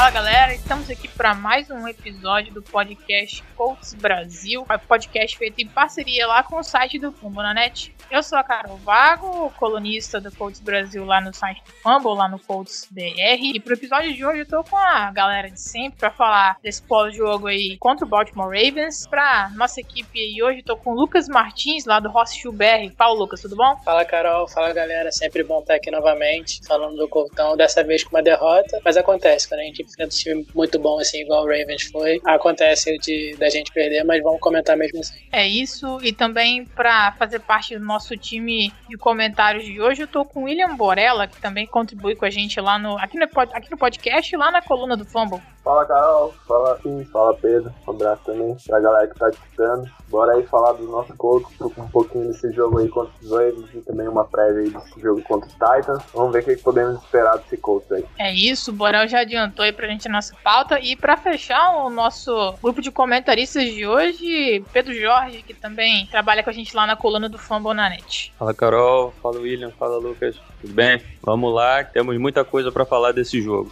Fala galera, estamos aqui para mais um episódio do podcast Colts Brasil, podcast feito em parceria lá com o site do Fambonanet. Eu sou a Carol Vago, colunista do Colts Brasil lá no site do Fumble, lá no Colts BR. E pro episódio de hoje eu tô com a galera de sempre para falar desse pós-jogo aí contra o Baltimore Ravens. Pra nossa equipe aí hoje eu tô com o Lucas Martins lá do Rossville BR. Fala Lucas, tudo bom? Fala Carol, fala galera, sempre bom estar aqui novamente falando do Coltão, dessa vez com uma derrota, mas acontece quando a gente enfrenta um time muito bom, assim, igual o Ravens foi. Acontece de da gente perder, mas vamos comentar mesmo assim. É isso, e também para fazer parte do nosso time de comentários de hoje, eu tô com o William Borella, que também contribui com a gente lá no aqui no, aqui no podcast e lá na coluna do Fumble. Fala Carol, fala Sim, fala Pedro, um abraço também pra galera que tá escutando. Bora aí falar do nosso coach, um pouquinho desse jogo aí contra os Ravens e também uma prévia aí desse jogo contra os Titans. Vamos ver o que podemos esperar desse coach aí. É isso, o Borel já adiantou aí pra gente a nossa pauta. E pra fechar o nosso grupo de comentaristas de hoje, Pedro Jorge, que também trabalha com a gente lá na coluna do Fambonanet. Fala Carol, fala William, fala Lucas, tudo bem? Vamos lá, temos muita coisa para falar desse jogo.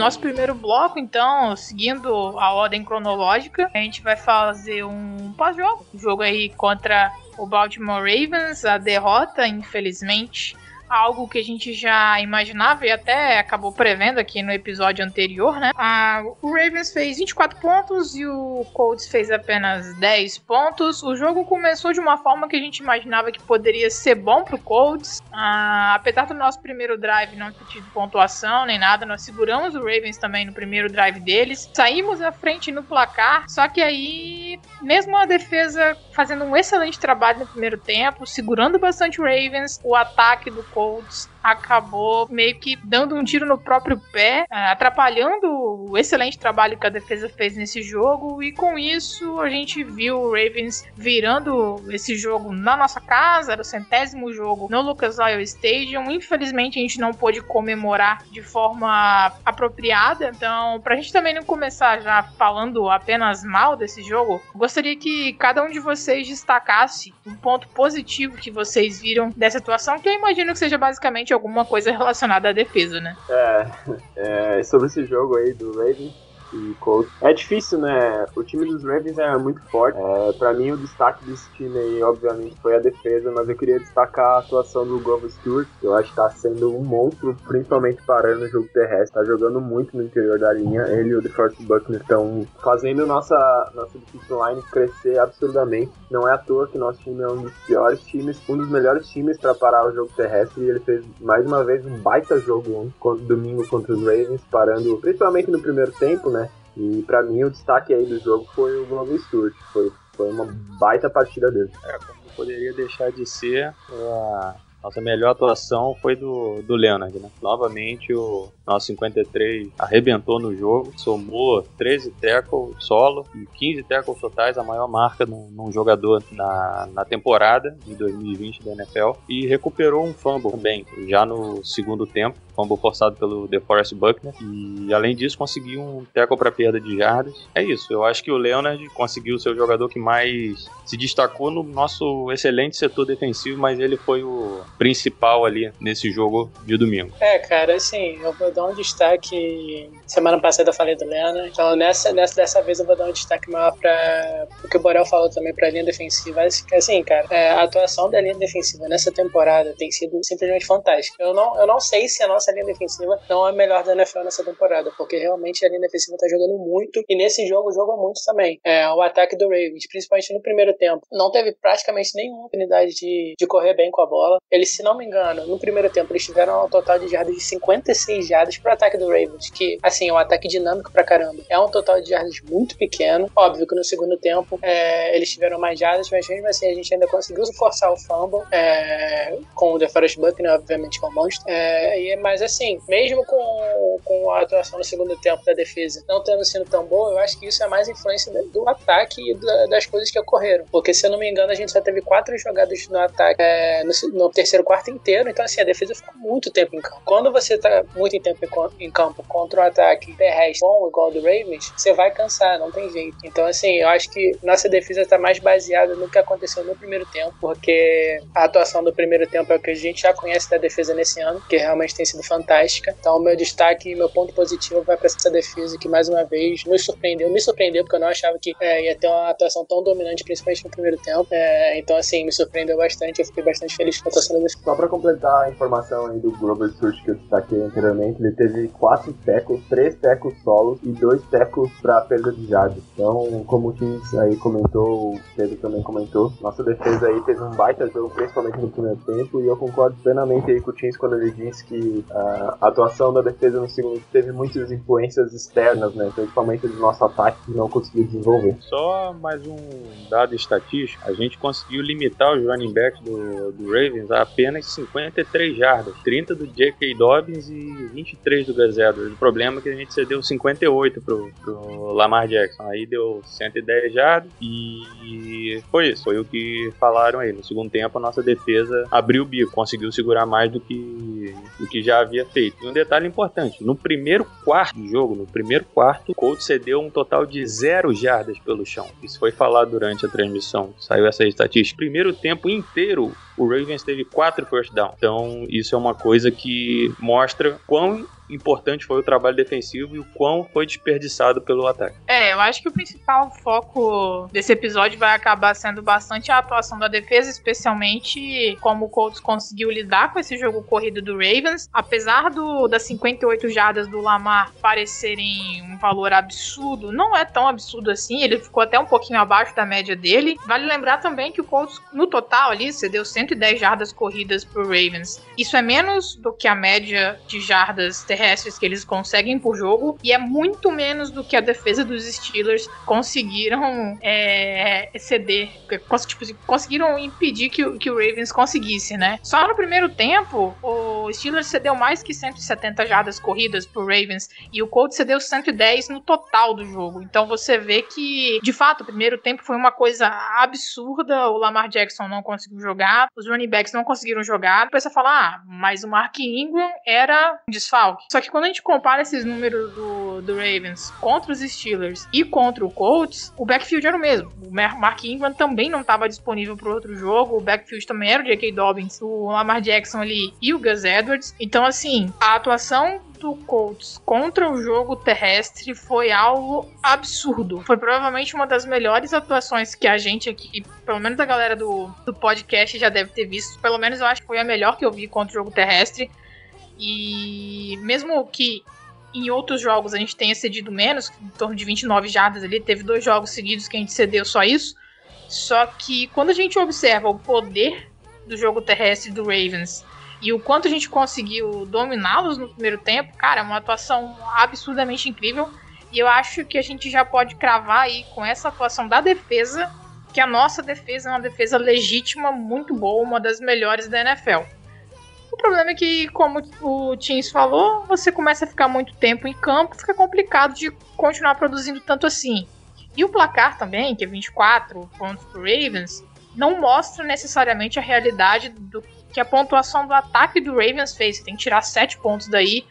Nosso primeiro bloco, então, seguindo a ordem cronológica, a gente vai fazer um pós-jogo. Jogo aí contra o Baltimore Ravens, a derrota, infelizmente, algo que a gente já imaginava e até acabou prevendo aqui no episódio anterior, né? O Ravens fez 24 pontos e o Colts fez apenas 10 pontos. O jogo começou de uma forma que a gente imaginava que poderia ser bom pro Colts. Ah, apesar do nosso primeiro drive não ter tido pontuação nem nada, nós seguramos o Ravens também no primeiro drive deles. Saímos à frente no placar, só que aí, mesmo a defesa fazendo um excelente trabalho no primeiro tempo, segurando bastante o Ravens, o ataque do Colts Colts acabou meio que dando um tiro no próprio pé, é, atrapalhando o excelente trabalho que a defesa fez nesse jogo. E com isso a gente viu o Ravens virando esse jogo na nossa casa, era o centésimo jogo no Lucas Oil Stadium. Infelizmente a gente não pôde comemorar de forma apropriada. Então, pra gente também não começar já falando apenas mal desse jogo, gostaria que cada um de vocês destacasse um ponto positivo que vocês viram dessa atuação, que eu imagino que seja basicamente alguma coisa relacionada à defesa, né? É, é sobre esse jogo aí do Ravens, e Colts. É difícil, né? O time dos Ravens é muito forte. É, para mim, o destaque desse time aí, obviamente, foi a defesa, mas eu queria destacar a atuação do Grover Stewart. Eu acho que tá sendo um monstro, principalmente parando no jogo terrestre. Tá jogando muito no interior da linha. Ele e o DeForest Buckner estão fazendo nossa, nossa defensive line crescer absurdamente. Não é à toa que nosso time é um dos piores times, um dos melhores times para parar o jogo terrestre. E ele fez mais uma vez um baita jogo domingo contra os Ravens, parando principalmente no primeiro tempo, né? E para mim o destaque aí do jogo foi o Glover Stewart. Foi, foi uma baita partida dele. É, como poderia deixar de ser, a nossa melhor atuação foi do, do Leonard, né? Novamente o nosso 53 arrebentou no jogo, somou 13 tackles solo e 15 tackles totais, a maior marca num, num jogador na, na temporada de 2020 da NFL. E recuperou um fumble também, já no segundo tempo fumble forçado pelo DeForest Buckner. E além disso, conseguiu um tackle para perda de jardas. É isso, eu acho que o Leonard conseguiu ser o jogador que mais se destacou no nosso excelente setor defensivo, mas ele foi o principal ali nesse jogo de domingo. É, cara, assim, eu vou dar um destaque. Semana passada eu falei do Leonard, então nessa, nessa dessa vez eu vou dar um destaque maior para o que o Borel falou também para a linha defensiva. Assim, cara, é, a atuação da linha defensiva nessa temporada tem sido simplesmente fantástica. Eu não, eu não sei se a nossa nossa linha defensiva não é a melhor da NFL nessa temporada, porque realmente a linha defensiva tá jogando muito e nesse jogo jogou muito também. É, o ataque do Ravens, principalmente no primeiro tempo, não teve praticamente nenhuma oportunidade de, de correr bem com a bola. Eles, se não me engano, no primeiro tempo eles tiveram um total de jardas de 56 jardas pro ataque do Ravens, que, assim, é um ataque dinâmico pra caramba. É um total de jardas muito pequeno. Óbvio que no segundo tempo é, eles tiveram mais jardas, mas mesmo assim a gente ainda conseguiu forçar o fumble é, com o DeForest Buckner, obviamente, que é um monstro. É, mas assim, mesmo com, com a atuação no segundo tempo da defesa não tendo sido tão boa, eu acho que isso é mais influência do ataque e das coisas que ocorreram. Porque, se eu não me engano, a gente só teve quatro jogadas no ataque é, no, no, terceiro quarto inteiro, então assim, a defesa ficou muito tempo em campo. Quando você tá muito tempo em, em campo contra um ataque terrestre bom, igual do Ravens, você vai cansar, não tem jeito. Então, assim, eu acho que nossa defesa está mais baseada no que aconteceu no primeiro tempo, porque a atuação do primeiro tempo é o que a gente já conhece da defesa nesse ano, que realmente tem sido fantástica. Então, o meu destaque meu ponto positivo vai para essa defesa que, mais uma vez, nos surpreendeu. Me surpreendeu, porque eu não achava que é, ia ter uma atuação tão dominante, principalmente no primeiro tempo. É, então, assim, me surpreendeu bastante. Eu fiquei bastante feliz com a atuação da defesa. Só para completar a informação aí do Grover Surge que eu destaquei anteriormente, ele teve quatro tackles, três tackles solos e dois tackles para perda de jardas. Então, como o Tim aí comentou, o Pedro também comentou, nossa defesa aí teve um baita jogo, principalmente no primeiro tempo, e eu concordo plenamente aí com o Tim quando ele disse que a atuação da defesa no segundo teve muitas influências externas, né? Principalmente do nosso ataque que não conseguiu desenvolver. Só mais um dado estatístico, a gente conseguiu limitar os running backs do, do Ravens a apenas 53 jardas, 30 do J.K. Dobbins e 23 do Gus Edwards. O problema é que a gente cedeu 58 pro, pro Lamar Jackson, aí deu 110 jardas e foi isso, foi o que falaram aí. No segundo tempo a nossa defesa abriu o bico, conseguiu segurar mais do que, do que já havia feito. E um detalhe importante, no primeiro quarto do jogo, no primeiro quarto, o Colts cedeu um total de zero jardas pelo chão. Isso foi falado durante a transmissão, saiu essa estatística. Primeiro tempo inteiro, o Ravens teve quatro first down. Então, isso é uma coisa que mostra quão importante foi o trabalho defensivo e o quão foi desperdiçado pelo ataque. É, eu acho que o principal foco desse episódio vai acabar sendo bastante a atuação da defesa, especialmente como o Colts conseguiu lidar com esse jogo corrido do Ravens. Apesar do, das 58 jardas do Lamar parecerem um valor absurdo, não é tão absurdo assim, ele ficou até um pouquinho abaixo da média dele. Vale lembrar também que o Colts, no total ali, cedeu 110 jardas corridas pro Ravens. Isso é menos do que a média de jardas terrestres terrestres que eles conseguem por jogo e é muito menos do que a defesa dos Steelers conseguiram é, exceder, tipo, conseguiram impedir que, que o Ravens conseguisse, né? Só no primeiro tempo, o Steelers cedeu mais que 170 jardas corridas pro Ravens e o Colts cedeu 110 no total do jogo. Então você vê que, de fato, o primeiro tempo foi uma coisa absurda. O Lamar Jackson não conseguiu jogar, os running backs não conseguiram jogar. Depois você fala, ah, mas o Mark Ingram era um desfalque. Só que quando a gente compara esses números do, do Ravens contra os Steelers e contra o Colts, o backfield era o mesmo. O Mark Ingram também não estava disponível para outro jogo, o backfield também era o J.K. Dobbins, o Lamar Jackson ali e o Gus Edwards. Então, assim, a atuação do Colts contra o jogo terrestre foi algo absurdo. Foi provavelmente uma das melhores atuações que a gente aqui, pelo menos a galera do, do podcast já deve ter visto. Pelo menos eu acho que foi a melhor que eu vi contra o jogo terrestre. E mesmo que em outros jogos a gente tenha cedido menos, em torno de 29 jardas ali, teve dois jogos seguidos que a gente cedeu só isso. Só que quando a gente observa o poder do jogo terrestre do Ravens e o quanto a gente conseguiu dominá-los no primeiro tempo, cara, é uma atuação absurdamente incrível. E eu acho que a gente já pode cravar aí com essa atuação da defesa que a nossa defesa é uma defesa legítima, muito boa, uma das melhores da NFL. O problema é que, como o Teams falou, você começa a ficar muito tempo em campo, fica complicado de continuar produzindo tanto assim. E o placar também, que é 24 pontos pro Ravens, não mostra necessariamente a realidade do que a pontuação do ataque do Ravens fez. Você tem que tirar 7 pontos daí,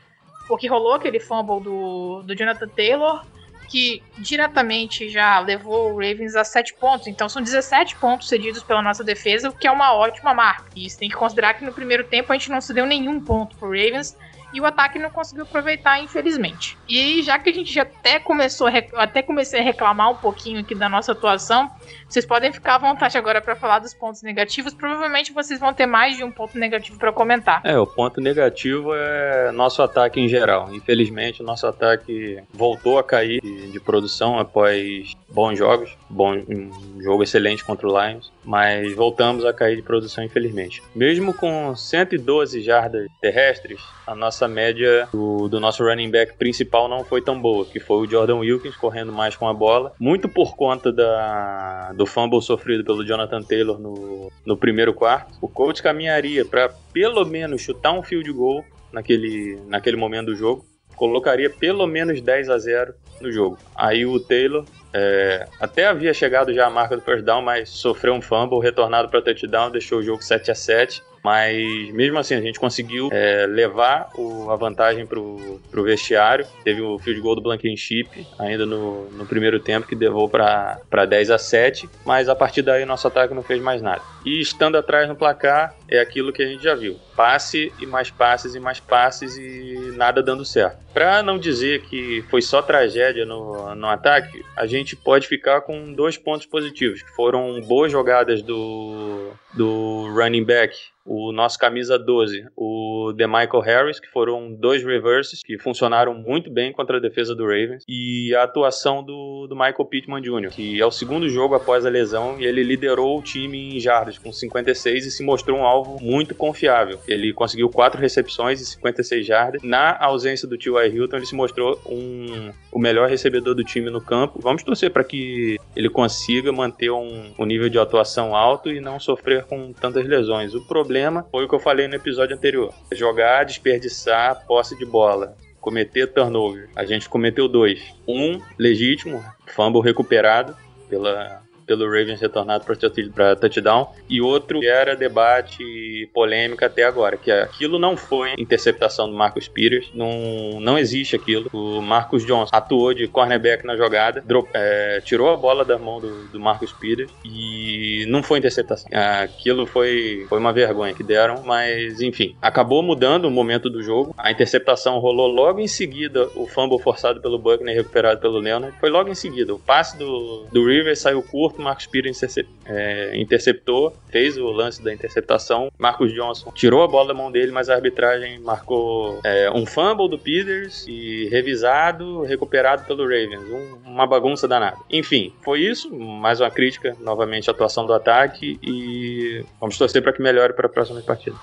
porque rolou aquele fumble do, do Jonathan Taylor que diretamente já levou o Ravens a 7 pontos. Então são 17 pontos cedidos pela nossa defesa, o que é uma ótima marca. E você tem que considerar que no primeiro tempo a gente não cedeu nenhum ponto pro Ravens. E o ataque não conseguiu aproveitar, infelizmente. E já que a gente já até começou até comecei a reclamar um pouquinho aqui da nossa atuação, vocês podem ficar à vontade agora para falar dos pontos negativos. Provavelmente vocês vão ter mais de um ponto negativo para comentar. É, o ponto negativo é nosso ataque em geral. Infelizmente, nosso ataque voltou a cair de, de produção após bons jogos, bom, um jogo excelente contra o Lions, mas voltamos a cair de produção, infelizmente. Mesmo com 112 jardas terrestres, a nossa média do, do, nosso running back principal não foi tão boa, que foi o Jordan Wilkins correndo mais com a bola, muito por conta da, do fumble sofrido pelo Jonathan Taylor no, no primeiro quarto. O coach caminharia para pelo menos chutar um field goal naquele, naquele momento do jogo, colocaria pelo menos 10 a 0 no jogo. Aí o Taylor é, até havia chegado já a marca do first down, mas sofreu um fumble, retornado para touchdown, deixou o jogo 7 a 7 mas mesmo assim, a gente conseguiu é, levar o, a vantagem pro, pro vestiário. Teve o field goal do Blankenship ainda no, no primeiro tempo, que levou para 10 a 7. Mas a partir daí, nosso ataque não fez mais nada. E estando atrás no placar, é aquilo que a gente já viu: passe e mais passes e mais passes e nada dando certo. Para não dizer que foi só tragédia no, no ataque, a gente pode ficar com dois pontos positivos, foram boas jogadas do, do running back o nosso camisa 12, o DeMichael Harris, que foram dois reverses que funcionaram muito bem contra a defesa do Ravens, e a atuação do, do Michael Pittman Jr., que é o segundo jogo após a lesão e ele liderou o time em jardas com 56 e se mostrou um alvo muito confiável. Ele conseguiu quatro recepções e 56 jardas. Na ausência do T.Y. Hilton, ele se mostrou um, o melhor recebedor do time no campo. Vamos torcer para que ele consiga manter um, um nível de atuação alto e não sofrer com tantas lesões. O problema problema foi o que eu falei no episódio anterior: jogar, desperdiçar posse de bola cometer turnover. A gente cometeu dois. Um legítimo, fumble recuperado pela pelo Ravens retornado para touchdown, e outro que era debate polêmica até agora, que aquilo não foi interceptação do Marcus Peters, não, não existe aquilo. O Marcus Johnson atuou de cornerback na jogada, drop, é, tirou a bola da mão do, do Marcus Peters e não foi interceptação. Aquilo foi, foi uma vergonha que deram, mas enfim, acabou mudando o momento do jogo. A interceptação rolou logo em seguida, o fumble forçado pelo Buckner recuperado pelo Leonard, foi logo em seguida. O passe do, do Rivers saiu curto, Marcos Pires é, interceptou, fez o lance da interceptação. Marcos Johnson tirou a bola da mão dele, mas a arbitragem marcou é, um fumble do Peters e revisado, recuperado pelo Ravens. Um, uma bagunça danada. Enfim, foi isso. Mais uma crítica, novamente, à atuação do ataque e vamos torcer para que melhore para a próxima partida.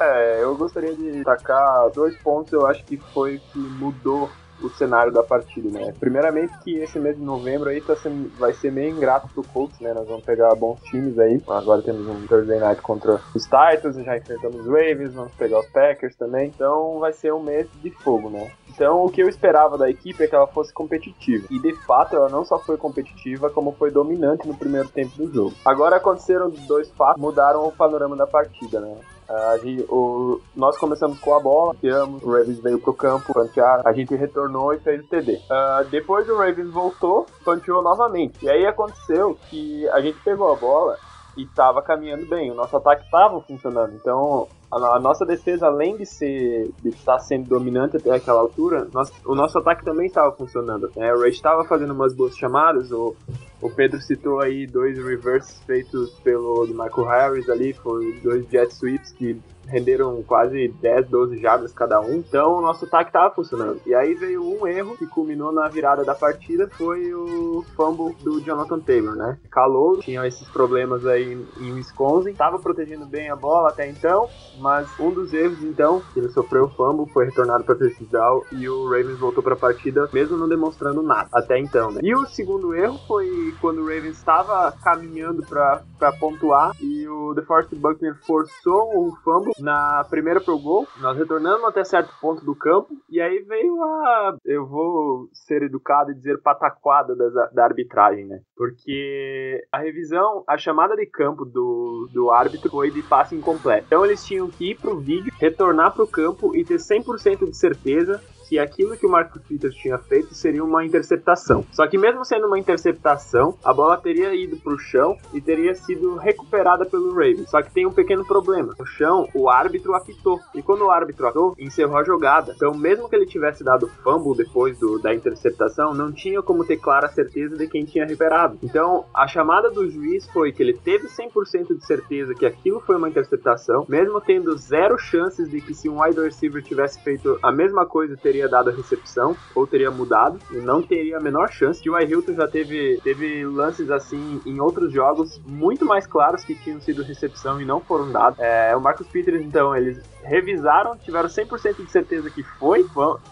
É, eu gostaria de destacar dois pontos, eu acho que foi que mudou o cenário da partida, né? Primeiramente que esse mês de novembro aí tá vai ser meio ingrato pro Colts, né? Nós vamos pegar bons times aí. Agora temos um Thursday Night contra os Titans, já enfrentamos os Ravens, vamos pegar os Packers também. Então vai ser um mês de fogo, né? Então o que eu esperava da equipe é que ela fosse competitiva. E de fato ela não só foi competitiva, como foi dominante no primeiro tempo do jogo. Agora aconteceram dois fatos, mudaram o panorama da partida, né? A gente, o, nós começamos com a bola, tiramos, o Ravens veio pro campo, pantear, a gente retornou e fez o TD. Uh, ah, depois o Ravens voltou, panteou novamente. E aí aconteceu que a gente pegou a bola e estava caminhando bem, o nosso ataque estava funcionando. Então, a, nossa defesa, além de ser de estar sendo dominante até aquela altura, o nosso ataque também estava funcionando. Né? O Ray estava fazendo umas boas chamadas, o, o Pedro citou aí dois reverses feitos pelo Michael Harris ali, foram dois jet sweeps que renderam quase 10, 12 jardas cada um. Então o nosso ataque estava funcionando. E aí veio um erro que culminou na virada da partida, foi o fumble do Jonathan Taylor, né? Calou, tinha esses problemas aí em Wisconsin, estava protegendo bem a bola até então, mas um dos erros então, que ele sofreu o fumble, foi retornado para touchdown e o Ravens voltou para a partida mesmo não demonstrando nada até então, né? E o segundo erro foi quando o Ravens estava caminhando para pontuar e o DeForest Buckner forçou o fumble na primeira pro gol, nós retornamos até certo ponto do campo, e aí veio a. Eu vou ser educado e dizer pataquada da, da arbitragem, né? Porque a revisão, a chamada de campo do, do árbitro foi de passe incompleto. Então eles tinham que ir pro vídeo, retornar pro campo e ter 100% de certeza que aquilo que o Marcus Peters tinha feito seria uma interceptação. Só que mesmo sendo uma interceptação, a bola teria ido para o chão e teria sido recuperada pelo Ravens. Só que tem um pequeno problema. No chão, o árbitro apitou. E quando o árbitro apitou, encerrou a jogada. Então, mesmo que ele tivesse dado fumble depois do, da interceptação, não tinha como ter clara certeza de quem tinha recuperado. Então, a chamada do juiz foi que ele teve 100% de certeza que aquilo foi uma interceptação, mesmo tendo zero chances de que se um wide receiver tivesse feito a mesma coisa, teria dado a recepção ou teria mudado, e não teria a menor chance. O Hilton já teve, teve lances assim em outros jogos muito mais claros que tinham sido recepção e não foram dados. É, o Marcus Peters, então, eles revisaram, tiveram 100% de certeza que foi,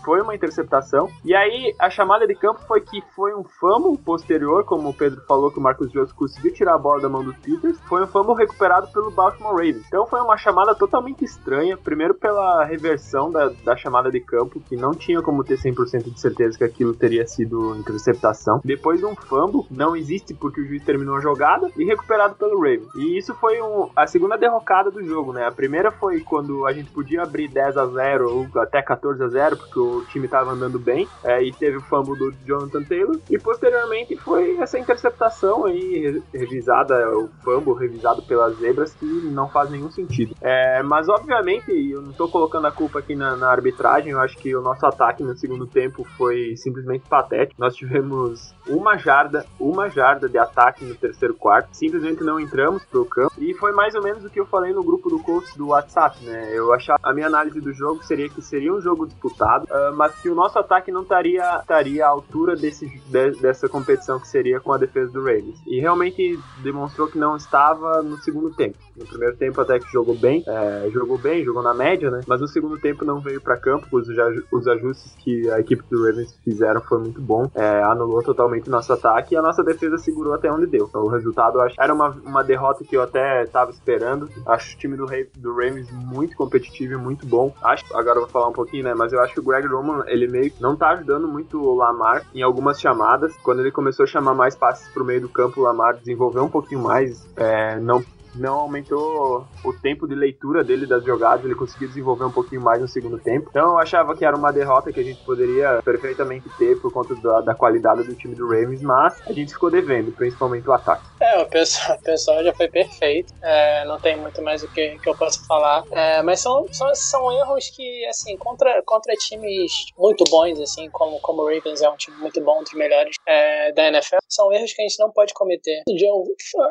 foi uma interceptação. E aí a chamada de campo foi que foi um fumble posterior, como o Pedro falou que o Marcos Jones conseguiu tirar a bola da mão dos Peters, foi um fumble recuperado pelo Baltimore Ravens. Então foi uma chamada totalmente estranha, primeiro pela reversão da, da chamada de campo, que não tinha como ter 100% de certeza que aquilo teria sido interceptação. Depois um fumble, não existe porque o juiz terminou a jogada, e recuperado pelo Ravens. E isso foi um, a segunda derrocada do jogo, né? A primeira foi quando a gente podia abrir 10 a 0 ou até 14 a 0 porque o time estava andando bem é, e teve o fumble do Jonathan Taylor e posteriormente foi essa interceptação aí revisada o fumble revisado pelas zebras que não faz nenhum sentido é, mas obviamente eu não estou colocando a culpa aqui na, na, arbitragem eu acho que o nosso ataque no segundo tempo foi simplesmente patético nós tivemos uma jarda uma jarda de ataque no terceiro quarto simplesmente não entramos pro campo e foi mais ou menos o que eu falei no grupo do coach do WhatsApp né eu achava a minha análise do jogo seria que seria um jogo disputado, uh, mas que o nosso ataque não estaria, estaria à altura desse, de, dessa competição que seria com a defesa do Ravens. E realmente demonstrou que não estava no segundo tempo. No primeiro tempo até que jogou bem, é, jogou bem, jogou na média, né? Mas no segundo tempo não veio para campo, os, os ajustes que a equipe do Ravens fizeram foi muito bom, é, anulou totalmente nosso ataque e a nossa defesa segurou até onde deu. Então, o resultado acho era uma, uma derrota que eu até estava esperando. Acho o time do, do Ravens muito competitivo e muito bom. Acho, agora eu vou falar um pouquinho, né? Mas eu acho que o Greg Roman, ele meio que não tá ajudando muito o Lamar em algumas chamadas. Quando ele começou a chamar mais passes pro meio do campo, o Lamar desenvolveu um pouquinho mais. É, não não aumentou o tempo de leitura dele das jogadas, ele conseguiu desenvolver um pouquinho mais no segundo tempo. Então eu achava que era uma derrota que a gente poderia perfeitamente ter por conta da, da qualidade do time do Ravens, mas a gente ficou devendo, principalmente o ataque. É, o pessoal, o pessoal já foi perfeito, é, não tem muito mais o que, que eu possa falar, é, mas são, são, são erros que, assim, contra, contra times muito bons, assim, como, como o Ravens é um time muito bom, um dos melhores é, da NFL, são erros que a gente não pode cometer.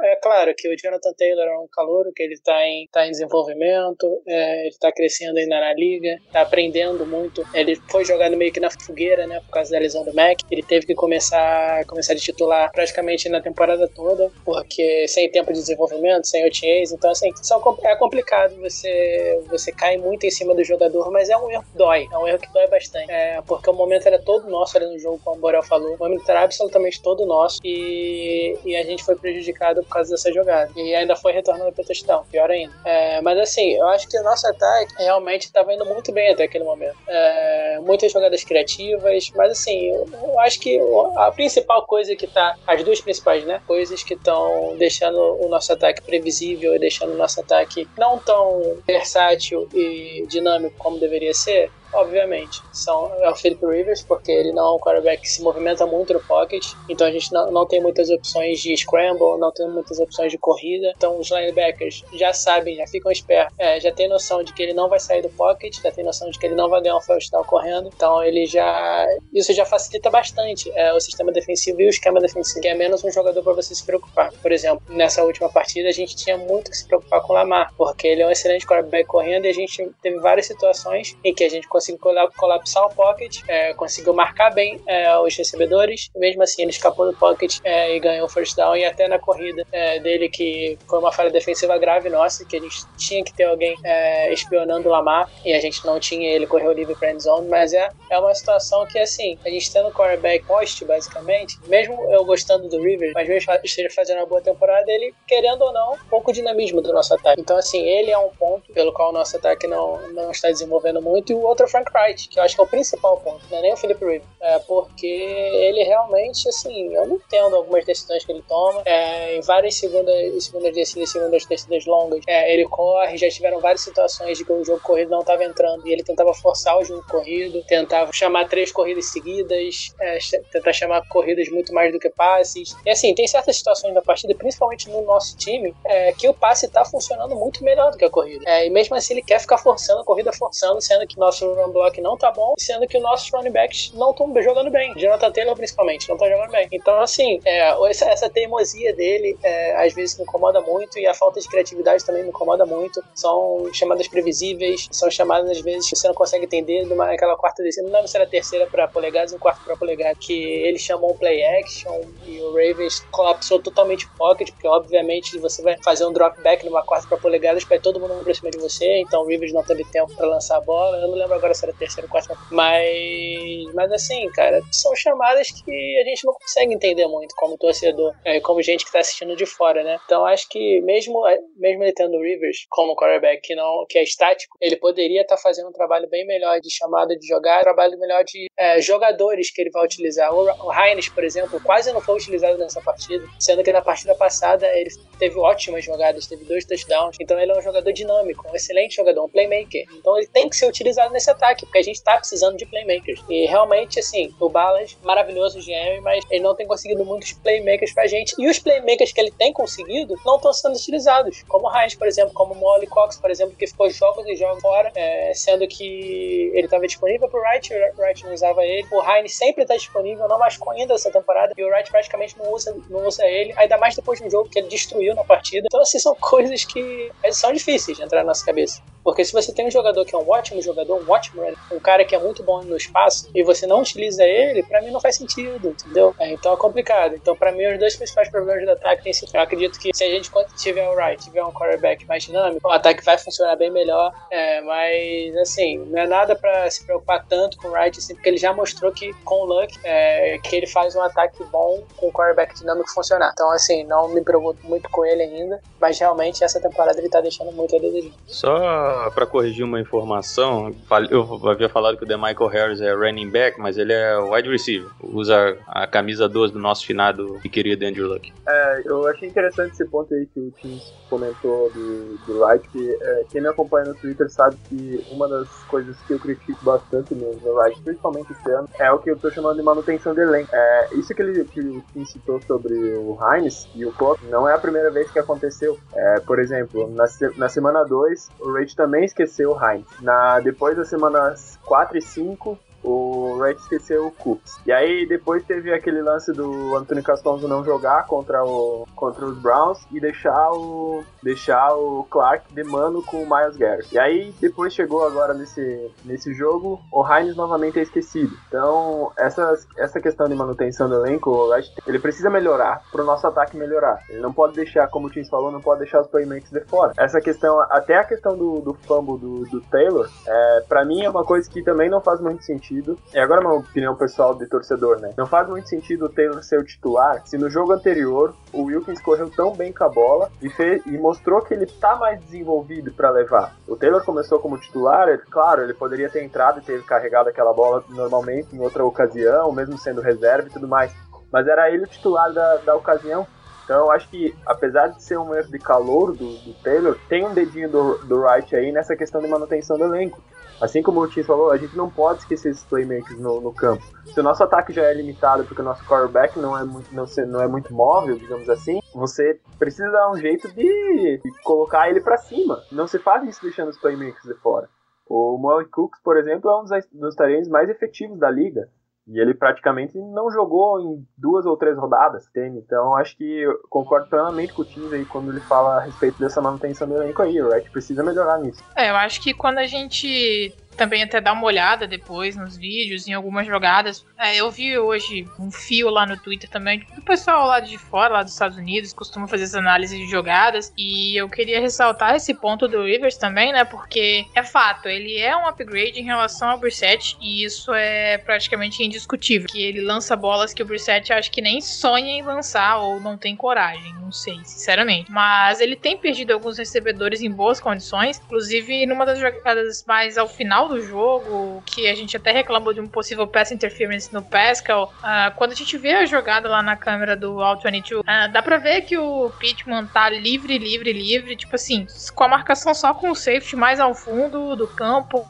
É claro que o Jonathan Taylor é um calouro, que ele está em, tá em desenvolvimento, é, ele está crescendo ainda na liga, está aprendendo muito. Ele foi jogado meio que na fogueira, né, por causa da lesão do Mac. Ele teve que começar, começar de titular praticamente na temporada toda, porque sem tempo de desenvolvimento, sem OTAs, então assim, são, é complicado, você, você cai muito em cima do jogador, mas é um erro que dói, é um erro que dói bastante, é, porque o momento era todo nosso ali no jogo, como o Borel falou, o momento era absolutamente todo nosso e, e a gente foi prejudicado por causa dessa jogada. E ainda foi retornando para touchdown, pior ainda. É, mas assim, eu acho que o nosso ataque realmente estava indo muito bem até aquele momento. É, muitas jogadas criativas, mas assim, eu, eu, acho que a principal coisa que tá, as duas principais, né, coisas que estão deixando o nosso ataque previsível e deixando o nosso ataque não tão versátil e dinâmico como deveria ser, obviamente, são, é o Philip Rivers, porque ele não é um quarterback que se movimenta muito no pocket, então a gente não, não tem muitas opções de scramble, não tem muitas opções de corrida, então os linebackers já sabem, já ficam espertos, é, já tem noção de que ele não vai sair do pocket, já tem noção de que ele não vai ganhar um first down correndo, então ele já, isso já facilita bastante é, o sistema defensivo e o esquema defensivo, que é menos um jogador para você se preocupar. Por exemplo, nessa última partida a gente tinha muito que se preocupar com o Lamar, porque ele é um excelente quarterback correndo e a gente teve várias situações em que a gente conseguiu colapsar o pocket, é, conseguiu marcar bem é, os recebedores, mesmo assim ele escapou do pocket é, e ganhou o first down, e até na corrida é, dele, que foi uma falha defensiva grave nossa, que a gente tinha que ter alguém é, espionando o Lamar, e a gente não tinha, ele correu livre para end zone, mas é, é uma situação que, assim, a gente tendo quarterback post, basicamente, mesmo eu gostando do River, mas mesmo esteja fazendo uma boa temporada, ele, querendo ou não, pouco dinamismo do nosso ataque. Então, assim, ele é um ponto pelo qual o nosso ataque não, não está desenvolvendo muito, e o outro Frank Wright, que eu acho que é o principal ponto, não é nem o Philip Rivers. É porque ele realmente, assim, eu não entendo algumas decisões que ele toma. É, em várias segundas, segundas descidas, segundas descidas longas, é, ele corre, já tiveram várias situações de que o jogo corrido não estava entrando e ele tentava forçar o jogo corrido, tentava chamar três corridas seguidas, é, tentar chamar corridas muito mais do que passes. E assim, tem certas situações da partida, principalmente no nosso time, é, que o passe está funcionando muito melhor do que a corrida. É, e mesmo assim ele quer ficar forçando a corrida, forçando, sendo que nosso run block não tá bom, sendo que nossos running backs não estão jogando bem. Jonathan Taylor, principalmente, não estão jogando bem. Então, assim, é, essa, essa, teimosia dele é, às vezes me incomoda muito e a falta de criatividade também me incomoda muito. São chamadas previsíveis, são chamadas às vezes que você não consegue entender numa, aquela quarta descida. Não lembro se era a terceira para polegadas um quarto para polegadas, que eles chamam play action e o Ravens colapsou totalmente o pocket, porque obviamente você vai fazer um drop back numa quarta para polegadas, vai todo mundo pra cima de você, então o Rivers não teve tempo para lançar a bola. Eu não lembro agora se era terceira ou quarta, mas, mas assim, cara, são chamadas que a gente não consegue entender muito como torcedor, é, como gente que tá assistindo de fora, né? Então acho que mesmo, mesmo ele tendo o Rivers como quarterback que, não, que é estático, ele poderia estar tá fazendo um trabalho bem melhor de chamada de jogar, um trabalho melhor de é, jogadores que ele vai utilizar. O, o Heinz, por exemplo, quase não foi utilizado nessa partida, sendo que na partida passada ele teve ótimas jogadas, teve dois touchdowns, então ele é um jogador dinâmico, um excelente jogador, um playmaker. Então ele tem que ser utilizado nesse ataque, porque a gente tá precisando de playmakers. E realmente, assim, o Ballas, maravilhoso GM, mas ele não tem conseguido muitos playmakers pra gente. E os playmakers que ele tem conseguido não estão sendo utilizados, como o Heinz, por exemplo, como o Molly Cox, por exemplo, que ficou jogos e jogos fora, é, sendo que ele estava disponível pro Wright, o Wright não usava ele. O Heinz sempre está disponível, não machucou ainda essa temporada, e o Wright praticamente não usa, não usa ele, ainda mais depois de um jogo que ele destruiu na partida. Então, assim, são coisas que são difíceis de entrar na nossa cabeça. Porque se você tem um jogador que é um ótimo jogador, um ótimo um cara que é muito bom no espaço, e você não utiliza ele, para mim não faz sentido, entendeu? É, então é complicado. Então, para mim, os dois principais problemas do ataque tem sido. Eu acredito que se a gente tiver o right, tiver um quarterback mais dinâmico, o ataque vai funcionar bem melhor. É, mas, assim, não é nada para se preocupar tanto com o right, assim, porque ele já mostrou que com o Luck, é, que ele faz um ataque bom com o quarterback dinâmico funcionar. Então, assim, não me preocupo muito com ele ainda, mas realmente essa temporada ele tá deixando muito a desejar. Só para corrigir uma informação, eu havia falado que o DeMichael Harris é running back, mas ele é wide receiver. Usa a camisa 12 do nosso finado e querido Andrew Luck. É, eu achei interessante esse ponto aí que o Tim comentou do, do Wright, é, quem me acompanha no Twitter sabe que uma das coisas que eu critico bastante no, no Wright, principalmente esse ano, é o que eu tô chamando de manutenção de elenco. É, isso que, ele, que o Tim citou sobre o Heinz e o Klopp, não é a primeira vez que aconteceu. É, por exemplo, na, na semana 2, o Rage também esqueceu o Heinz. Na, depois das semanas 4 e 5, o Red esqueceu o Cooks. E aí depois teve aquele lance do Anthony Castonzo não jogar contra, o, contra os Browns e deixar o deixar o Clark de mano com o Miles Garrett. E aí depois chegou agora nesse, nesse jogo, o Hines novamente é esquecido. Então essa, essa questão de manutenção do elenco, o ele precisa melhorar para o nosso ataque melhorar. Ele não pode deixar, como o Tim falou, não pode deixar os playmakers de fora. Essa questão, até a questão do, do fumble do, do Taylor, é, para mim é uma coisa que também não faz muito sentido sentido. E agora uma opinião pessoal de torcedor, né? Não faz muito sentido o Taylor ser o titular se no jogo anterior o Wilkins correu tão bem com a bola e, fez, e mostrou que ele tá mais desenvolvido para levar. O Taylor começou como titular, ele, claro, ele poderia ter entrado e ter carregado aquela bola normalmente em outra ocasião, mesmo sendo reserva e tudo mais. Mas era ele o titular da, da ocasião. Então eu acho que, apesar de ser um erro de calor do, do Taylor, tem um dedinho do, do Wright aí nessa questão de manutenção do elenco. Assim como o Tim falou, a gente não pode esquecer esses playmakers no, no, campo. Se o nosso ataque já é limitado porque o nosso quarterback não é muito, não, não é muito móvel, digamos assim, você precisa dar um jeito de, de colocar ele para cima. Não se faz isso deixando os playmakers de fora. O Molly Cooks, por exemplo, é um dos, dos talentos mais efetivos da liga. E ele praticamente não jogou em duas ou três rodadas, tem. Então acho que concordo plenamente com o Tim aí quando ele fala a respeito dessa manutenção do elenco aí. O Red precisa melhorar nisso. É, eu acho que quando a gente também até dar uma olhada depois nos vídeos, em algumas jogadas. É, eu vi hoje um fio lá no Twitter também do pessoal lá de fora, lá dos Estados Unidos, costuma fazer essa análise de jogadas. E eu queria ressaltar esse ponto do Rivers também, né? Porque é fato, ele é um upgrade em relação ao Brissett e isso é praticamente indiscutível. Que ele lança bolas que o Brissett acho que nem sonha em lançar ou não tem coragem, não sei, sinceramente. Mas ele tem perdido alguns recebedores em boas condições, inclusive numa das jogadas mais ao final do jogo, que a gente até reclamou de um possível pass interference no Pascal, uh, quando a gente vê a jogada lá na câmera do All 22, uh, dá pra ver que o Pittman tá livre, livre, livre, tipo assim, com a marcação só com o safety mais ao fundo do campo.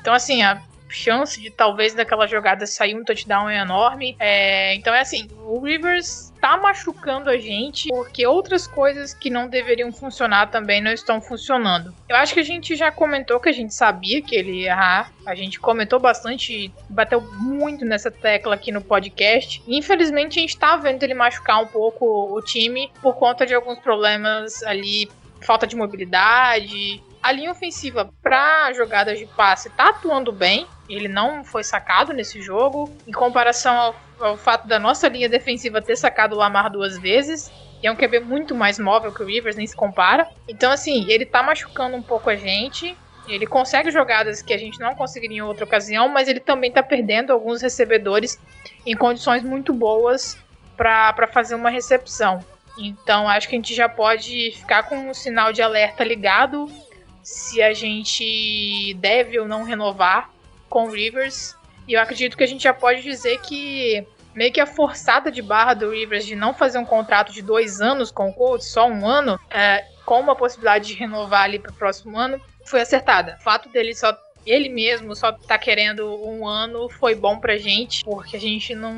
Então, assim, a chance de talvez daquela jogada sair um touchdown enorme. É, então é assim, o Rivers tá machucando a gente porque outras coisas que não deveriam funcionar também não estão funcionando. Eu acho que a gente já comentou que a gente sabia que ele ia errar. A gente comentou bastante, bateu muito nessa tecla aqui no podcast. Infelizmente a gente tá vendo ele machucar um pouco o time por conta de alguns problemas ali, falta de mobilidade, a linha ofensiva para jogadas de passe tá atuando bem. Ele não foi sacado nesse jogo, em comparação ao, ao fato da nossa linha defensiva ter sacado o Lamar duas vezes. E é um QB muito mais móvel que o Rivers, nem se compara. Então, assim, ele tá machucando um pouco a gente. Ele consegue jogadas que a gente não conseguiria em outra ocasião, mas ele também tá perdendo alguns recebedores em condições muito boas para fazer uma recepção. Então, acho que a gente já pode ficar com um sinal de alerta ligado se a gente deve ou não renovar com o Rivers. E eu acredito que a gente já pode dizer que meio que a forçada de barra do Rivers de não fazer um contrato de dois anos com o Colts, só um ano, é, com uma possibilidade de renovar ali para o próximo ano, foi acertada. O fato dele só ele mesmo só tá querendo um ano foi bom pra gente, porque a gente não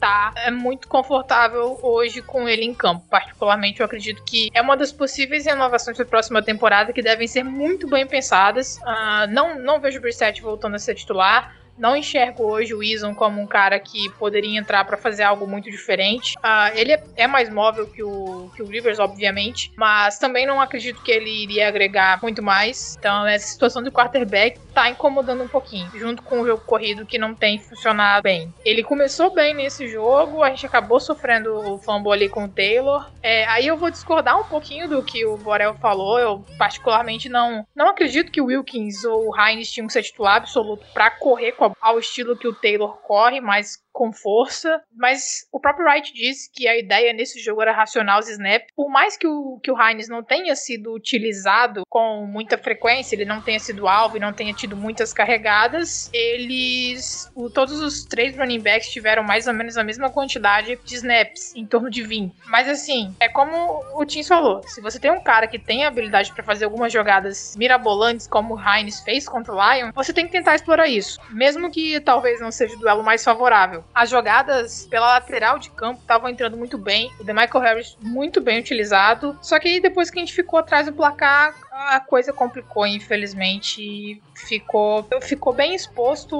tá é muito confortável hoje com ele em campo. Particularmente, eu acredito que é uma das possíveis renovações para a próxima temporada que devem ser muito bem pensadas. Uh, não, não vejo o Brissett voltando a ser titular. Não enxergo hoje o Eason como um cara que poderia entrar para fazer algo muito diferente. Uh, ele é, é, mais móvel que o, que o Rivers, obviamente, mas também não acredito que ele iria agregar muito mais. Então, essa situação do quarterback tá incomodando um pouquinho, junto com o jogo corrido que não tem funcionado bem. Ele começou bem nesse jogo, a gente acabou sofrendo o fumble ali com o Taylor. É, aí eu vou discordar um pouquinho do que o Borel falou. Eu, particularmente, não, não acredito que o Wilkins ou o Hines tinham que ser titular absoluto para correr com ao estilo que o Taylor corre, mas com força, mas o próprio Wright disse que a ideia nesse jogo era racionar os snaps. Por mais que o, que o Hines não tenha sido utilizado com muita frequência, ele não tenha sido alvo e não tenha tido muitas carregadas, eles. O, todos os três running backs tiveram mais ou menos a mesma quantidade de snaps, em torno de 20. Mas assim, é como o Tim falou: se você tem um cara que tem habilidade para fazer algumas jogadas mirabolantes, como o Hines fez contra o Lion, você tem que tentar explorar isso. Mesmo que talvez não seja o duelo mais favorável. As jogadas pela lateral de campo estavam entrando muito bem. O DeMichael Harris muito bem utilizado. Só que depois que a gente ficou atrás do placar, a coisa complicou, infelizmente. Ficou, ficou bem exposto,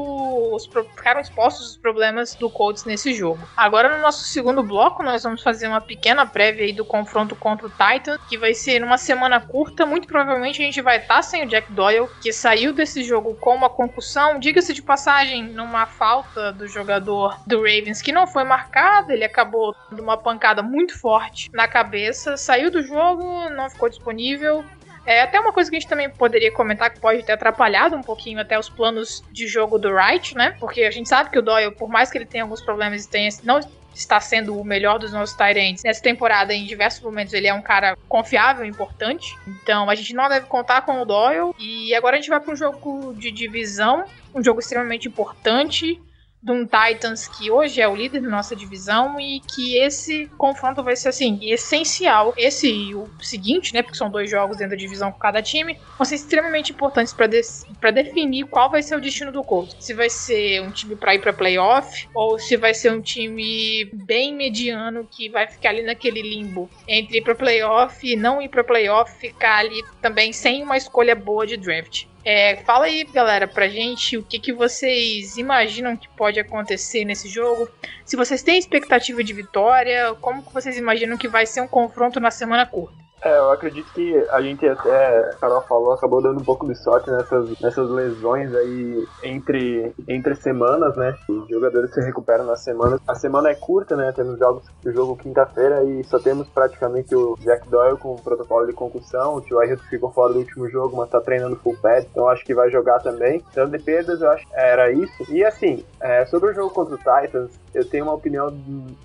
os, ficaram expostos os problemas do Colts nesse jogo. Agora, no nosso segundo bloco, nós vamos fazer uma pequena prévia aí do confronto contra o Titan, que vai ser numa semana curta. Muito provavelmente a gente vai estar tá sem o Jack Doyle, que saiu desse jogo com uma concussão. Diga-se de passagem, numa falta do jogador do Ravens que não foi marcado, ele acabou dando uma pancada muito forte na cabeça, saiu do jogo, não ficou disponível. É até uma coisa que a gente também poderia comentar que pode ter atrapalhado um pouquinho até os planos de jogo do Wright, né? Porque a gente sabe que o Doyle, por mais que ele tenha alguns problemas e tenha, não está sendo o melhor dos nossos Tyrants. Nessa temporada, em diversos momentos, ele é um cara confiável, importante. Então, a gente não deve contar com o Doyle. E agora a gente vai para um jogo de divisão, um jogo extremamente importante de um Titans que hoje é o líder da nossa divisão e que esse confronto vai ser assim essencial. Esse e o seguinte, né, porque são dois jogos dentro da divisão com cada time, vão ser extremamente importantes para de definir qual vai ser o destino do Colts. Se vai ser um time para ir para playoff ou se vai ser um time bem mediano que vai ficar ali naquele limbo entre ir para playoff e não ir para playoff, ficar ali também sem uma escolha boa de draft. É, fala aí, galera, pra gente o que, que vocês imaginam que pode acontecer nesse jogo. Se vocês têm expectativa de vitória, como que vocês imaginam que vai ser um confronto na semana curta? É, eu acredito que a gente até, a Carol falou, acabou dando um pouco de sorte nessas, nessas lesões aí entre, entre semanas, né? Os jogadores se recuperam na semana. A semana é curta, né? Temos jogos, o jogo quinta-feira e só temos praticamente o Jack Doyle com o protocolo de concussão. O Tio Ayrton ficou fora do último jogo, mas tá treinando full pad, então acho que vai jogar também. Então, de perdas, eu acho que era isso. E assim, é, sobre o jogo contra o Titans, eu tenho uma opinião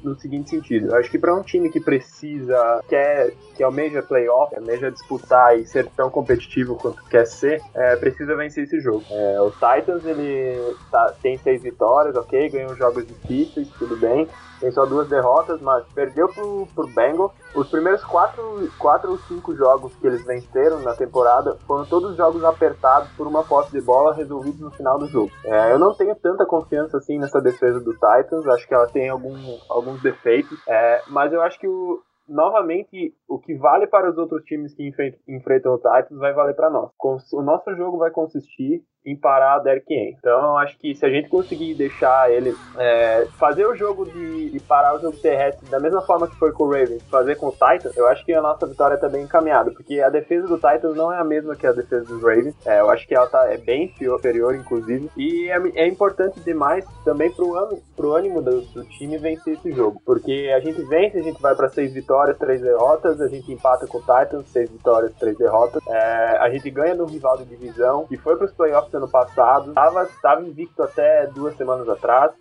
no seguinte sentido. Eu acho que para um time que precisa, quer, que almeja playoff, almeja disputar e ser tão competitivo quanto quer ser, é, precisa vencer esse jogo. É, o Titans ele tá, tem seis vitórias, ok, ganhou jogos difíceis, tudo bem, tem só duas derrotas, mas perdeu pro, pro Bengals. Os primeiros quatro, quatro ou cinco jogos que eles venceram na temporada foram todos jogos apertados por uma posse de bola resolvidos no final do jogo. É, eu não tenho tanta confiança assim nessa defesa do Titans, acho que ela tem algum, alguns defeitos, é, mas eu acho que o, novamente, o que vale para os outros times que enfrentam o Titans vai valer para nós. O nosso jogo vai consistir em parar a Derrick Henry. Então, acho que se a gente conseguir deixar ele é, fazer o jogo de, de, parar o jogo terrestre da mesma forma que foi com o Ravens, fazer com o Titans, eu acho que a nossa vitória está bem encaminhada, porque a defesa do Titans não é a mesma que a defesa dos Ravens. É, eu acho que ela tá, é bem superior, inclusive, e é, é importante demais também pro, ânimo, pro ânimo do, do, time vencer esse jogo, porque a gente vence, a gente vai para seis vitórias, três derrotas, a gente empata com o Titans, seis vitórias, três derrotas, é, a gente ganha no rival de divisão e foi para os playoffs ano passado, estava tava invicto até duas semanas atrás.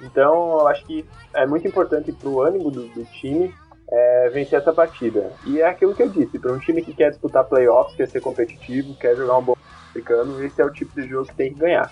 Então, eu acho que é muito importante para o ânimo do, do time é, vencer essa partida. E é aquilo que eu disse, para um time que quer disputar playoffs, quer ser competitivo, quer jogar um bom africano, esse é o tipo de jogo que tem que ganhar.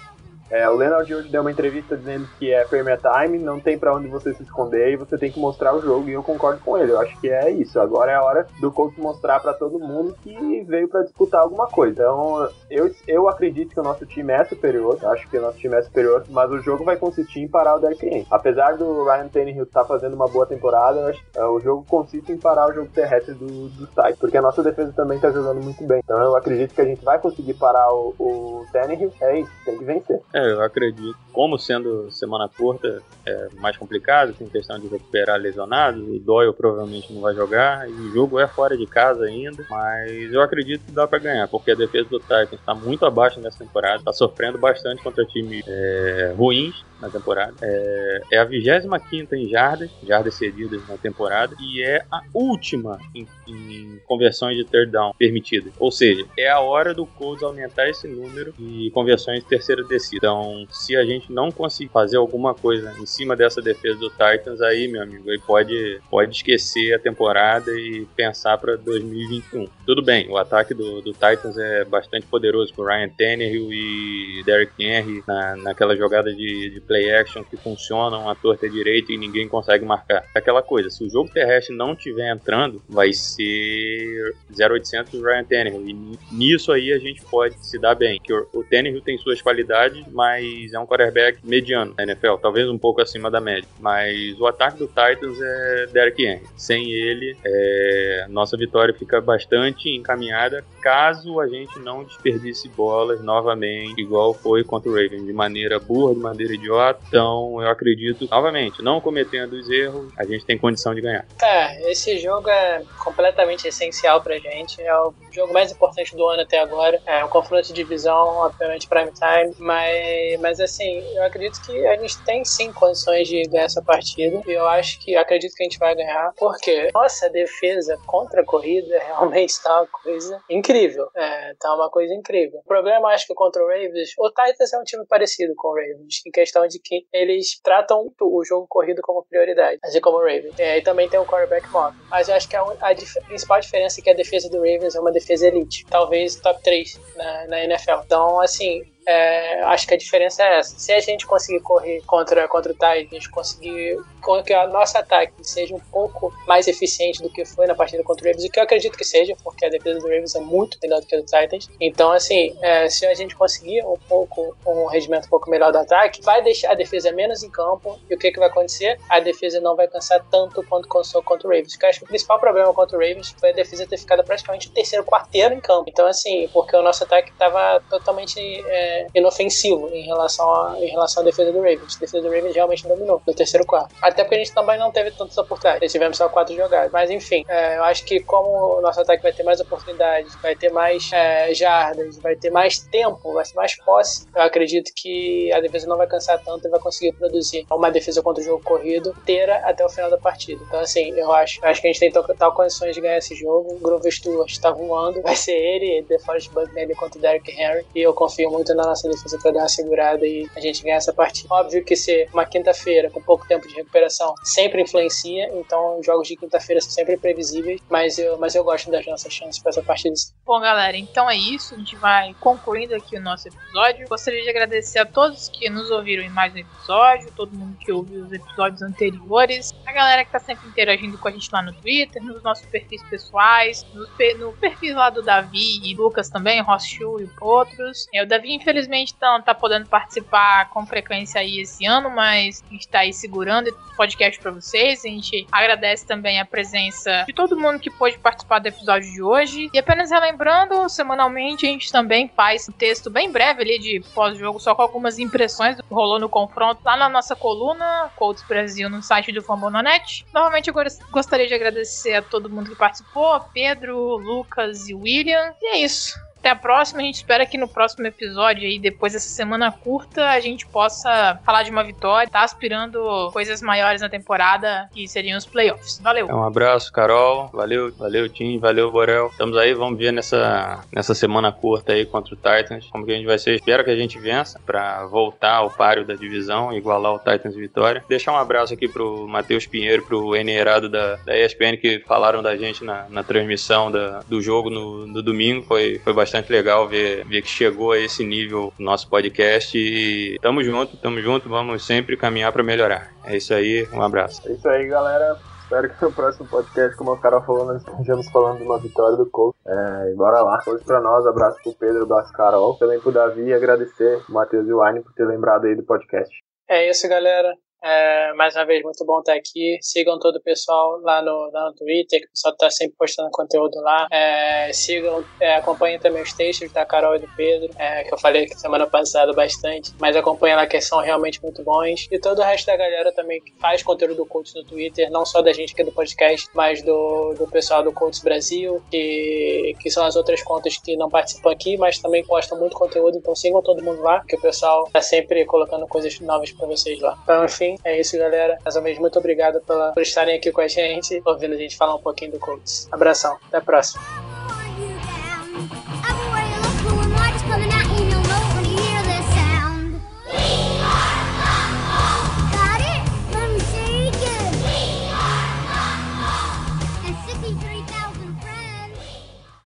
É, o Leonard hoje deu uma entrevista dizendo que é Premier Time, não tem para onde você se esconder e você tem que mostrar o jogo, e eu concordo com ele. Eu acho que é isso. Agora é a hora do Colts mostrar para todo mundo que veio para disputar alguma coisa. Então, eu, eu acredito que o nosso time é superior, acho que o nosso time é superior, mas o jogo vai consistir em parar o Derrick Henry. Apesar do Ryan Tannehill estar tá fazendo uma boa temporada, acho, é, o jogo consiste em parar o jogo terrestre do, do site, porque a nossa defesa também está jogando muito bem. Então, eu acredito que a gente vai conseguir parar o, o Tannehill. É isso, tem que vencer. É, eu acredito. Como sendo semana curta é mais complicado, tem questão de recuperar lesionados, o Doyle provavelmente não vai jogar, e o jogo é fora de casa ainda, mas eu acredito que dá para ganhar, porque a defesa do Titans está muito abaixo nessa temporada, está sofrendo bastante contra times é, ruins, na temporada. É, é a 25 em jardas, jardas cedidas na temporada, e é a última em, em, conversões de third down permitidas. Ou seja, é a hora do Colts aumentar esse número de conversões de terceira descida. Então, se a gente não conseguir fazer alguma coisa em cima dessa defesa do Titans, aí, meu amigo, aí pode, pode esquecer a temporada e pensar para 2021. Tudo bem, o ataque do, do Titans é bastante poderoso com Ryan Tannehill e Derrick Henry na, naquela jogada de, de play action que funcionam a torta direito e ninguém consegue marcar. Aquela coisa, se o jogo terrestre não estiver entrando, vai ser 0800 Ryan Tannehill. E nisso aí a gente pode se dar bem. Que o Tannehill tem suas qualidades, mas é um quarterback mediano na NFL, talvez um pouco acima da média. Mas o ataque do Titans é Derek Henry. Sem ele, é... nossa vitória fica bastante encaminhada caso a gente não desperdice bolas novamente, igual foi contra o Ravens, de maneira burra, de maneira idiota então, eu acredito, novamente, não cometendo os erros, a gente tem condição de ganhar. É, esse jogo é completamente essencial pra gente. É o jogo mais importante do ano até agora. É um confronto de divisão, obviamente, prime time. Mas, mas assim, eu acredito que a gente tem sim condições de ganhar essa partida. E eu acho que acredito que a gente vai ganhar. Porque nossa defesa contra a corrida realmente tá uma coisa incrível. É, tá uma coisa incrível. O problema, acho que contra o Ravens, o Titans é um time parecido com o Ravens, em questão de que eles tratam o jogo corrido como prioridade, assim como o Ravens. É, e também tem o quarterback móvel. Mas eu acho que a, a dif principal diferença é que a defesa do Ravens é uma defesa elite. Talvez top 3 na, na NFL. Então, assim, é, acho que a diferença é essa. Se a gente conseguir correr contra, contra o Titans, conseguir com que o nosso ataque seja um pouco mais eficiente do que foi na partida contra o Ravens, o que eu acredito que seja, porque a defesa do Ravens é muito melhor do que a do Titans. Então, assim, é, se a gente conseguir um pouco, um regimento um pouco melhor do ataque, vai deixar a defesa menos em campo. E o que, que vai acontecer? A defesa não vai cansar tanto quanto cansou contra o Ravens. Porque eu acho que o principal problema contra o Ravens foi a defesa ter ficado praticamente o terceiro quarteiro em campo. Então, assim, porque o nosso ataque estava totalmente. É, inofensivo em relação, a, em relação à defesa do Ravens. A defesa do Ravens realmente dominou no terceiro quarto. Até porque a gente também não teve tantas oportunidades. Tivemos só quatro jogadas. Mas enfim, é, eu acho que como o nosso ataque vai ter mais oportunidades, vai ter mais é, jardas, vai ter mais tempo, vai ser mais posse, eu acredito que a defesa não vai cansar tanto e vai conseguir produzir uma defesa contra o jogo corrido inteira até o final da partida. Então, assim, eu acho, acho que a gente tem total condições de ganhar esse jogo. O Grover Stewart está voando, vai ser ele, DeForest Buckner contra o Derrick Henry, e eu confio muito na nossa defesa para dar uma segurada e a gente ganhar essa partida. Óbvio que ser uma quinta-feira com pouco tempo de recuperação sempre influencia, então os jogos de quinta-feira são sempre previsíveis, mas eu, mas eu gosto das nossas chances para essa partida. Bom, galera, então é isso. A gente vai concluindo aqui o nosso episódio. Gostaria de agradecer a todos que nos ouviram em mais um episódio, todo mundo que ouviu os episódios anteriores, a galera que tá sempre interagindo com a gente lá no Twitter, nos nossos perfis pessoais, no, no perfil lá do Davi e Lucas também, Rochu e outros. É, o Davi, infelizmente, não tá podendo participar com frequência aí esse ano, mas a gente tá aí segurando o podcast para vocês. A gente agradece também a presença de todo mundo que pôde participar do episódio de hoje. E apenas relembrando, semanalmente a gente também faz um texto bem breve ali de pós-jogo, só com algumas impressões do que rolou no confronto lá na nossa coluna, Colts Brasil, no site do Fambonanet. Novamente, eu gostaria de agradecer a todo mundo que participou, Pedro, Lucas e William. E é isso. Até a próxima. A gente espera que no próximo episódio aí, depois dessa semana curta, a gente possa falar de uma vitória, tá aspirando coisas maiores na temporada, que seriam os playoffs. Valeu. Um abraço, Carol. Valeu, valeu, Tim. Valeu, Borel. Estamos aí, vamos ver nessa, nessa semana curta aí contra o Titans. Como que a gente vai ser. Espero que a gente vença para voltar ao páreo da divisão, igualar o Titans Vitória. Deixar um abraço aqui pro Matheus Pinheiro, pro N Herado da, da ESPN, que falaram da gente na, na transmissão da, do jogo no, no domingo. Foi, foi bastante bastante legal ver, ver que chegou a esse nível o nosso podcast e tamo junto, tamo junto, vamos sempre caminhar para melhorar. É isso aí, um abraço. É isso aí, galera. Espero que no próximo podcast, como o cara falou, nós estejamos falando de uma vitória do Colts. É, e bora lá. Hoje pra nós, abraço pro Pedro, abraço Carol, também pro Davi e agradecer o Matheus e o Wine por ter lembrado aí do podcast. É isso, galera. É, mais uma vez, muito bom estar aqui. Sigam todo o pessoal lá no, lá no Twitter, que o pessoal está sempre postando conteúdo lá. É, sigam, é, acompanhem também os textos da Carol e do Pedro, é, que eu falei semana passada bastante, mas acompanhem lá que são realmente muito bons. E todo o resto da galera também que faz conteúdo do Colts no Twitter, não só da gente aqui do podcast, mas do, do pessoal do Colts Brasil, que, que são as outras contas que não participam aqui, mas também postam muito conteúdo. Então sigam todo mundo lá, que o pessoal está sempre colocando coisas novas para vocês lá. Então, enfim, enfim, é isso, galera. Mais uma vez, muito obrigado pela, por estarem aqui com a gente, ouvindo a gente falar um pouquinho do Colts. Abração, até a próxima.